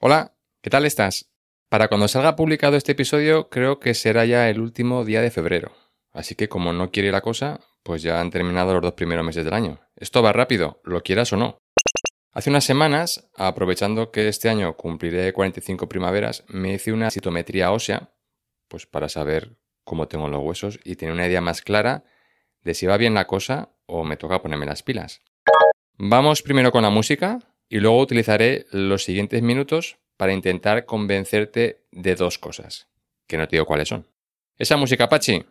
Hola, ¿qué tal estás? Para cuando salga publicado este episodio, creo que será ya el último día de febrero. Así que como no quiere la cosa, pues ya han terminado los dos primeros meses del año. Esto va rápido, lo quieras o no. Hace unas semanas, aprovechando que este año cumpliré 45 primaveras, me hice una citometría ósea, pues para saber cómo tengo los huesos y tener una idea más clara de si va bien la cosa o me toca ponerme las pilas. Vamos primero con la música y luego utilizaré los siguientes minutos para intentar convencerte de dos cosas, que no te digo cuáles son. Esa música, Pachi.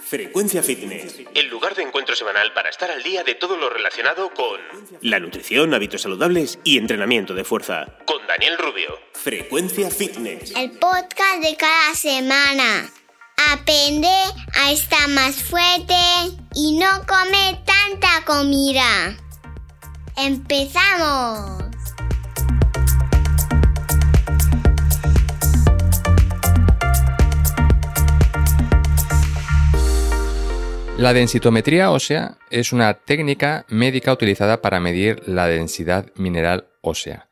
Frecuencia Fitness. El lugar de encuentro semanal para estar al día de todo lo relacionado con La nutrición, hábitos saludables y entrenamiento de fuerza. con Daniel Rubio. Frecuencia Fitness. El podcast de cada semana. Aprende a estar más fuerte y no comer tanta comida. ¡Empezamos! La densitometría ósea es una técnica médica utilizada para medir la densidad mineral ósea.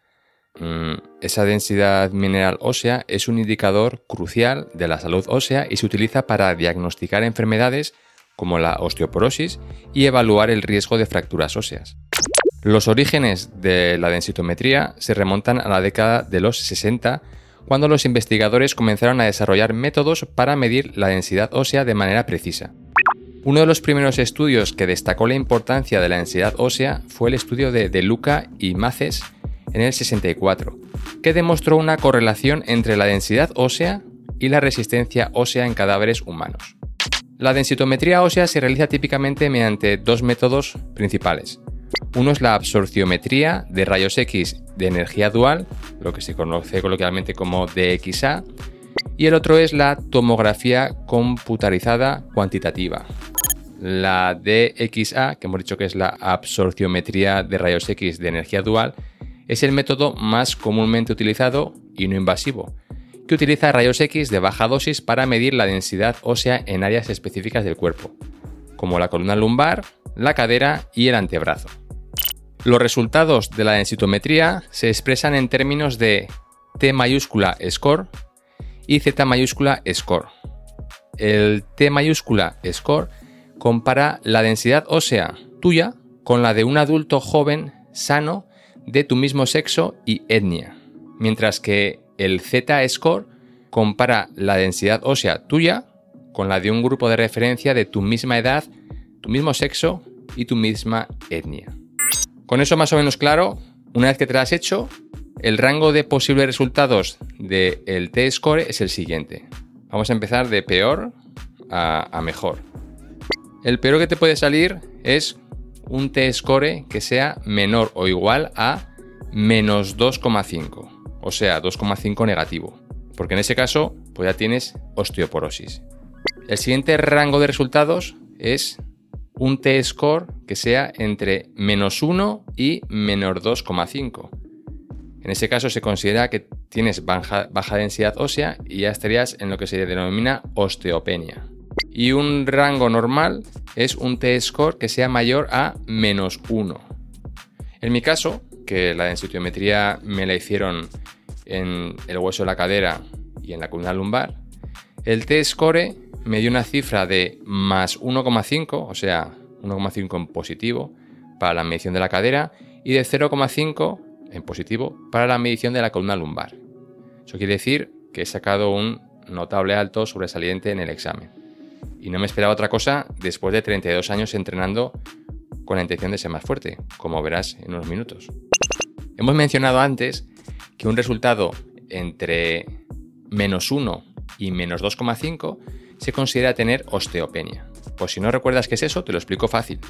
Mm, esa densidad mineral ósea es un indicador crucial de la salud ósea y se utiliza para diagnosticar enfermedades como la osteoporosis y evaluar el riesgo de fracturas óseas. Los orígenes de la densitometría se remontan a la década de los 60, cuando los investigadores comenzaron a desarrollar métodos para medir la densidad ósea de manera precisa. Uno de los primeros estudios que destacó la importancia de la densidad ósea fue el estudio de De Luca y Maces en el 64, que demostró una correlación entre la densidad ósea y la resistencia ósea en cadáveres humanos. La densitometría ósea se realiza típicamente mediante dos métodos principales. Uno es la absorciometría de rayos X de energía dual, lo que se conoce coloquialmente como DXA, y el otro es la tomografía computarizada cuantitativa. La DXA, que hemos dicho que es la absorciometría de rayos X de energía dual, es el método más comúnmente utilizado y no invasivo, que utiliza rayos X de baja dosis para medir la densidad ósea en áreas específicas del cuerpo, como la columna lumbar, la cadera y el antebrazo. Los resultados de la densitometría se expresan en términos de T mayúscula score y Z mayúscula score. El T mayúscula score compara la densidad ósea tuya con la de un adulto joven sano de tu mismo sexo y etnia, mientras que el Z-score compara la densidad ósea tuya con la de un grupo de referencia de tu misma edad, tu mismo sexo y tu misma etnia. Con eso más o menos claro, una vez que te lo has hecho, el rango de posibles resultados del T-score es el siguiente. Vamos a empezar de peor a, a mejor. El peor que te puede salir es un T-score que sea menor o igual a menos 2,5, o sea, 2,5 negativo, porque en ese caso pues ya tienes osteoporosis. El siguiente rango de resultados es un T-score que sea entre menos 1 y menos 2,5. En ese caso se considera que tienes baja, baja densidad ósea y ya estarías en lo que se denomina osteopenia. Y un rango normal es un T-score que sea mayor a menos 1. En mi caso, que la densitometría me la hicieron en el hueso de la cadera y en la columna lumbar, el T-score me dio una cifra de más 1,5, o sea, 1,5 en positivo para la medición de la cadera y de 0,5 en positivo para la medición de la columna lumbar. Eso quiere decir que he sacado un notable alto sobresaliente en el examen. Y no me esperaba otra cosa después de 32 años entrenando con la intención de ser más fuerte, como verás en unos minutos. Hemos mencionado antes que un resultado entre menos 1 y menos 2,5 se considera tener osteopenia. Pues si no recuerdas qué es eso, te lo explico fácil.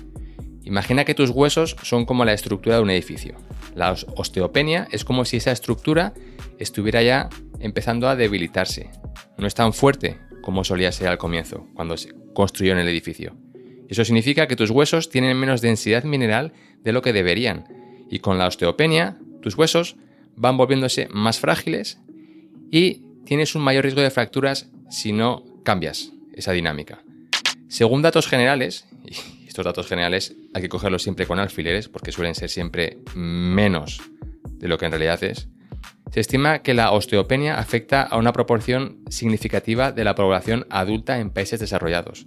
Imagina que tus huesos son como la estructura de un edificio. La osteopenia es como si esa estructura estuviera ya empezando a debilitarse. No es tan fuerte como solía ser al comienzo, cuando se construyó en el edificio. Eso significa que tus huesos tienen menos densidad mineral de lo que deberían, y con la osteopenia, tus huesos van volviéndose más frágiles y tienes un mayor riesgo de fracturas si no cambias esa dinámica. Según datos generales, y estos datos generales hay que cogerlos siempre con alfileres porque suelen ser siempre menos de lo que en realidad es, se estima que la osteopenia afecta a una proporción significativa de la población adulta en países desarrollados.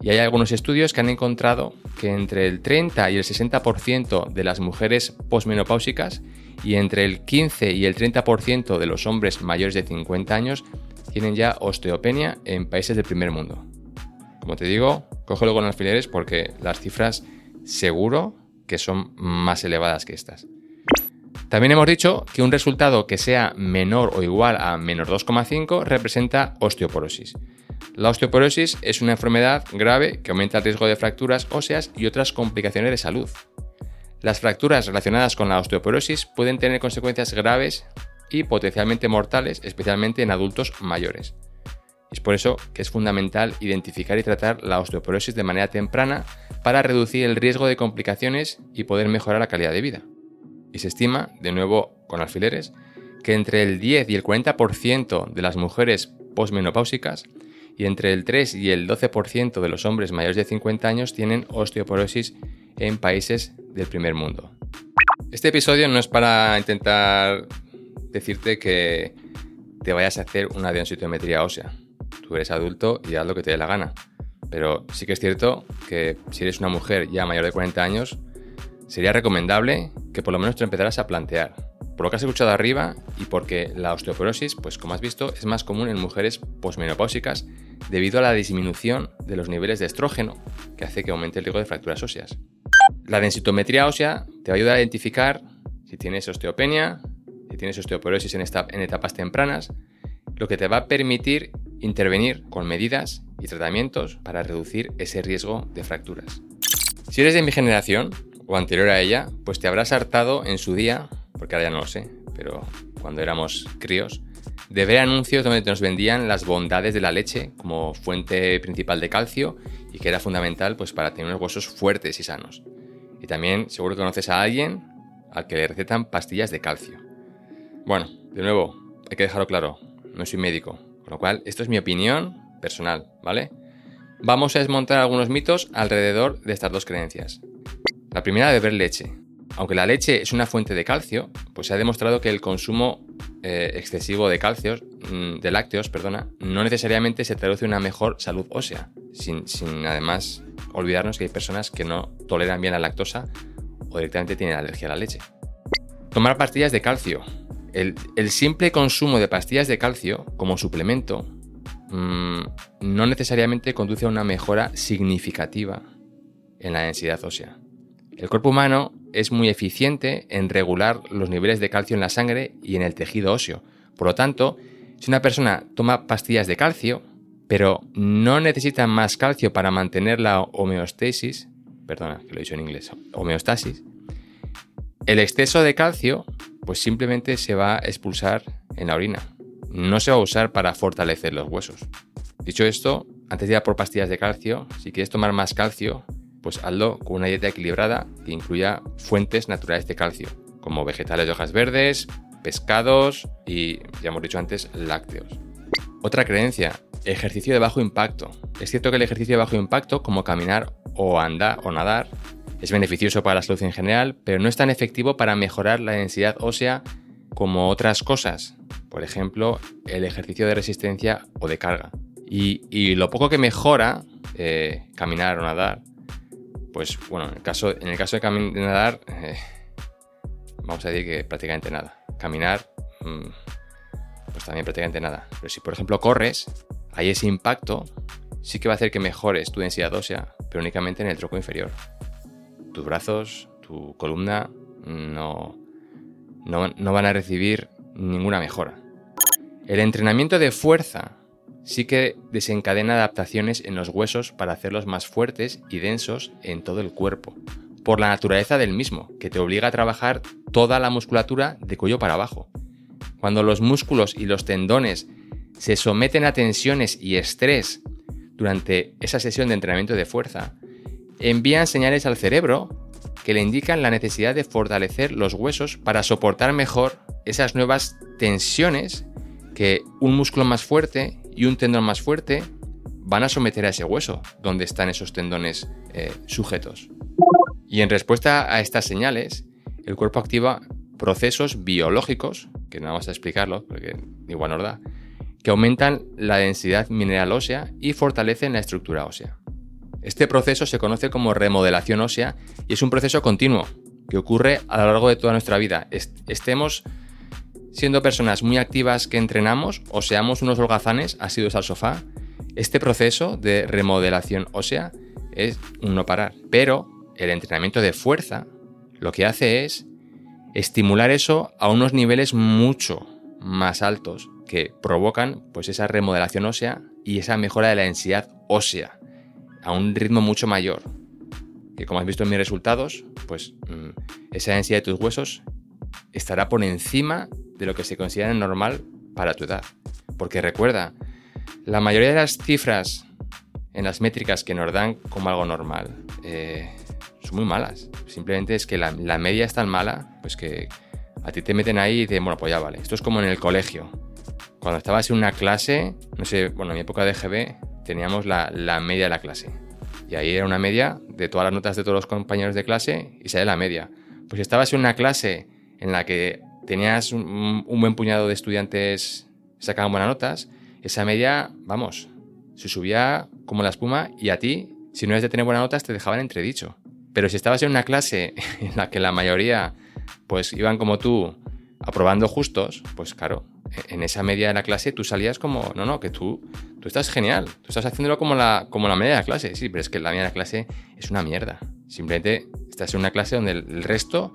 Y hay algunos estudios que han encontrado que entre el 30 y el 60% de las mujeres posmenopáusicas y entre el 15 y el 30% de los hombres mayores de 50 años tienen ya osteopenia en países del primer mundo. Como te digo, cógelo con alfileres porque las cifras seguro que son más elevadas que estas. También hemos dicho que un resultado que sea menor o igual a menos 2,5 representa osteoporosis. La osteoporosis es una enfermedad grave que aumenta el riesgo de fracturas óseas y otras complicaciones de salud. Las fracturas relacionadas con la osteoporosis pueden tener consecuencias graves y potencialmente mortales, especialmente en adultos mayores. Es por eso que es fundamental identificar y tratar la osteoporosis de manera temprana para reducir el riesgo de complicaciones y poder mejorar la calidad de vida. Y se estima, de nuevo con alfileres, que entre el 10 y el 40% de las mujeres posmenopáusicas y entre el 3 y el 12% de los hombres mayores de 50 años tienen osteoporosis en países del primer mundo. Este episodio no es para intentar decirte que te vayas a hacer una densitometría ósea. Tú eres adulto y haz lo que te dé la gana. Pero sí que es cierto que si eres una mujer ya mayor de 40 años, sería recomendable que por lo menos te empezaras a plantear por lo que has escuchado arriba y porque la osteoporosis, pues como has visto, es más común en mujeres posmenopáusicas debido a la disminución de los niveles de estrógeno que hace que aumente el riesgo de fracturas óseas. La densitometría ósea te va a ayudar a identificar si tienes osteopenia, si tienes osteoporosis en, en etapas tempranas, lo que te va a permitir intervenir con medidas y tratamientos para reducir ese riesgo de fracturas. Si eres de mi generación o anterior a ella, pues te habrás hartado en su día porque ahora ya no lo sé, pero cuando éramos críos, de ver anuncios donde nos vendían las bondades de la leche como fuente principal de calcio y que era fundamental pues, para tener unos huesos fuertes y sanos. Y también seguro que conoces a alguien al que le recetan pastillas de calcio. Bueno, de nuevo, hay que dejarlo claro, no soy médico, con lo cual esto es mi opinión personal, ¿vale? Vamos a desmontar algunos mitos alrededor de estas dos creencias. La primera beber leche. Aunque la leche es una fuente de calcio, pues se ha demostrado que el consumo eh, excesivo de calcios, mm, de lácteos, perdona, no necesariamente se traduce en una mejor salud ósea, sin, además olvidarnos que hay personas que no toleran bien la lactosa o directamente tienen alergia a la leche. Tomar pastillas de calcio. El, simple consumo de pastillas de calcio como suplemento mm, no necesariamente conduce a una mejora significativa en la densidad ósea. El cuerpo humano es muy eficiente en regular los niveles de calcio en la sangre y en el tejido óseo. Por lo tanto, si una persona toma pastillas de calcio, pero no necesita más calcio para mantener la homeostasis, perdona, que lo he dicho en inglés, homeostasis, el exceso de calcio pues simplemente se va a expulsar en la orina. No se va a usar para fortalecer los huesos. Dicho esto, antes de ir a por pastillas de calcio, si quieres tomar más calcio, pues hazlo con una dieta equilibrada que incluya fuentes naturales de calcio, como vegetales de hojas verdes, pescados y, ya hemos dicho antes, lácteos. Otra creencia, ejercicio de bajo impacto. Es cierto que el ejercicio de bajo impacto, como caminar o andar o nadar, es beneficioso para la salud en general, pero no es tan efectivo para mejorar la densidad ósea como otras cosas, por ejemplo, el ejercicio de resistencia o de carga. Y, lo poco que mejora eh, caminar o nadar pues bueno, en el caso, en el caso de, nadar, eh, vamos a decir que prácticamente nada. Caminar, mm, pues también prácticamente nada. Pero si por ejemplo corres, hay ese impacto, sí que va a hacer que mejores tu densidad ósea, pero únicamente en el troco inferior. Tus brazos, tu columna no, no, no van a recibir ninguna mejora. El entrenamiento de fuerza sí que desencadena adaptaciones en los huesos para hacerlos más fuertes y densos en todo el cuerpo, por la naturaleza del mismo, que te obliga a trabajar toda la musculatura de cuello para abajo. Cuando los músculos y los tendones se someten a tensiones y estrés durante esa sesión de entrenamiento de fuerza, envían señales al cerebro que le indican la necesidad de fortalecer los huesos para soportar mejor esas nuevas tensiones que un músculo más fuerte y un tendón más fuerte van a someter a ese hueso donde están esos tendones eh, sujetos. Y en respuesta a estas señales, el cuerpo activa procesos biológicos, que no vamos a explicarlo porque igual nos da, que aumentan la densidad mineral ósea y fortalecen la estructura ósea. Este proceso se conoce como remodelación ósea y es un proceso continuo que ocurre a lo largo de toda nuestra vida. Estemos siendo personas muy activas que entrenamos o seamos unos holgazanes asidos al sofá, este proceso de remodelación ósea es un no parar. Pero el entrenamiento de fuerza lo que hace es estimular eso a unos niveles mucho más altos que provocan pues esa remodelación ósea y esa mejora de la densidad ósea a un ritmo mucho mayor. Que como has visto en mis resultados, pues mm, esa densidad de tus huesos estará por encima de lo que se considera normal para tu edad. Porque recuerda, la mayoría de las cifras en las métricas que nos dan como algo normal eh, son muy malas. Simplemente es que la, la, media es tan mala, pues que a ti te meten ahí y dicen, bueno, pues ya vale. Esto es como en el colegio. Cuando estabas en una clase, no sé, bueno, en mi época de GB teníamos la, la media de la clase. Y ahí era una media de todas las notas de todos los compañeros de clase y sale la media. Pues estabas en una clase en la que tenías un, buen puñado de estudiantes sacaban buenas notas, esa media, vamos, se subía como la espuma y a ti, si no eres de tener buenas notas, te dejaban entredicho. Pero si estabas en una clase en la que la mayoría pues iban como tú aprobando justos, pues claro, en esa media de la clase tú salías como, no, no, que tú, tú estás genial, tú estás haciéndolo como la, como la media de la clase, sí, pero es que la media de la clase es una mierda. Simplemente estás en una clase donde el resto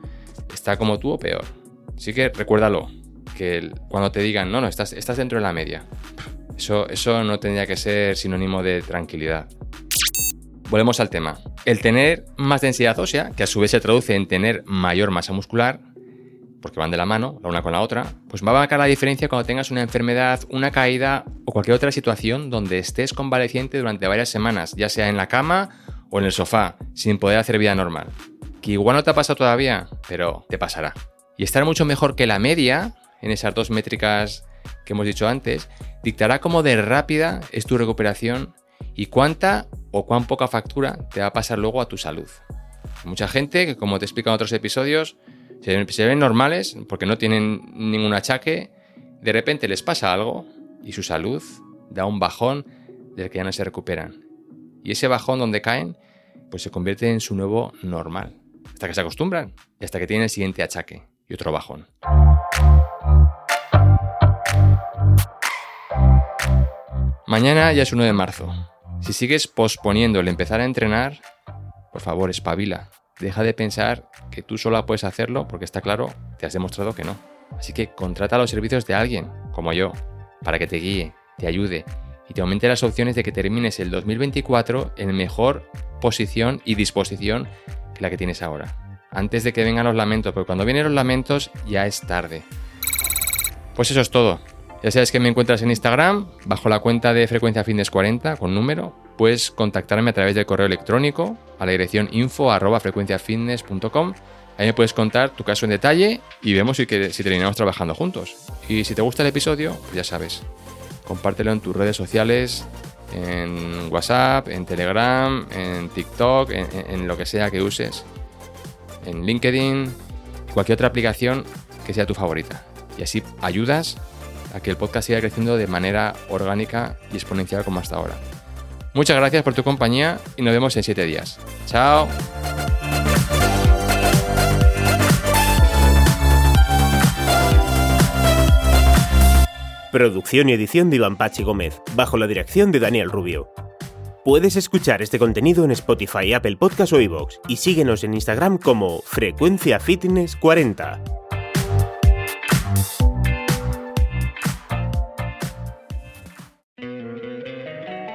está como tú o peor. Así que recuérdalo, que cuando te digan, no, no, estás, estás dentro de la media, eso, eso no tendría que ser sinónimo de tranquilidad. Volvemos al tema. El tener más densidad ósea, que a su vez se traduce en tener mayor masa muscular, porque van de la mano, la una con la otra, pues va a marcar la diferencia cuando tengas una enfermedad, una caída o cualquier otra situación donde estés convaleciente durante varias semanas, ya sea en la cama o en el sofá, sin poder hacer vida normal que igual no te ha pasado todavía, pero te pasará. Y estar mucho mejor que la media en esas dos métricas que hemos dicho antes, dictará cómo de rápida es tu recuperación y cuánta o cuán poca factura te va a pasar luego a tu salud. Mucha gente que, como te he explicado en otros episodios, se ven normales porque no tienen ningún achaque, de repente les pasa algo y su salud da un bajón del que ya no se recuperan. Y ese bajón donde caen, pues se convierte en su nuevo normal hasta que se acostumbran y hasta que tienen el siguiente achaque y otro bajón. Mañana ya es 1 de marzo. Si sigues posponiendo el empezar a entrenar, por favor, espabila. Deja de pensar que tú sola puedes hacerlo porque está claro, te has demostrado que no. Así que contrata los servicios de alguien, como yo, para que te guíe, te ayude y te aumente las opciones de que termines el 2024 en mejor posición y disposición la que tienes ahora. Antes de que vengan los lamentos, porque cuando vienen los lamentos ya es tarde. Pues eso es todo. Ya sabes que me encuentras en Instagram, bajo la cuenta de Frecuencia Fitness 40, con número. Puedes contactarme a través del correo electrónico a la dirección info arroba frecuenciafitness.com. Ahí me puedes contar tu caso en detalle y vemos si, terminamos trabajando juntos. Y si te gusta el episodio, pues ya sabes, compártelo en tus redes sociales, en WhatsApp, en Telegram, en TikTok, en, lo que sea que uses, en LinkedIn, cualquier otra aplicación que sea tu favorita. Y así ayudas a que el podcast siga creciendo de manera orgánica y exponencial como hasta ahora. Muchas gracias por tu compañía y nos vemos en 7 días. Chao. Producción y edición de Iván Pachi Gómez, bajo la dirección de Daniel Rubio. Puedes escuchar este contenido en Spotify, Apple Podcast o iVoox y síguenos en Instagram como Frecuencia Fitness 40.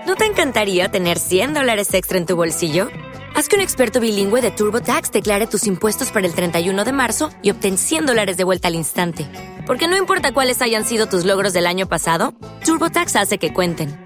¿No te encantaría tener 100 dólares extra en tu bolsillo? Haz que un experto bilingüe de TurboTax declare tus impuestos para el 31 de marzo y obtén 100 dólares de vuelta al instante. Porque no importa cuáles hayan sido tus logros del año pasado, TurboTax hace que cuenten.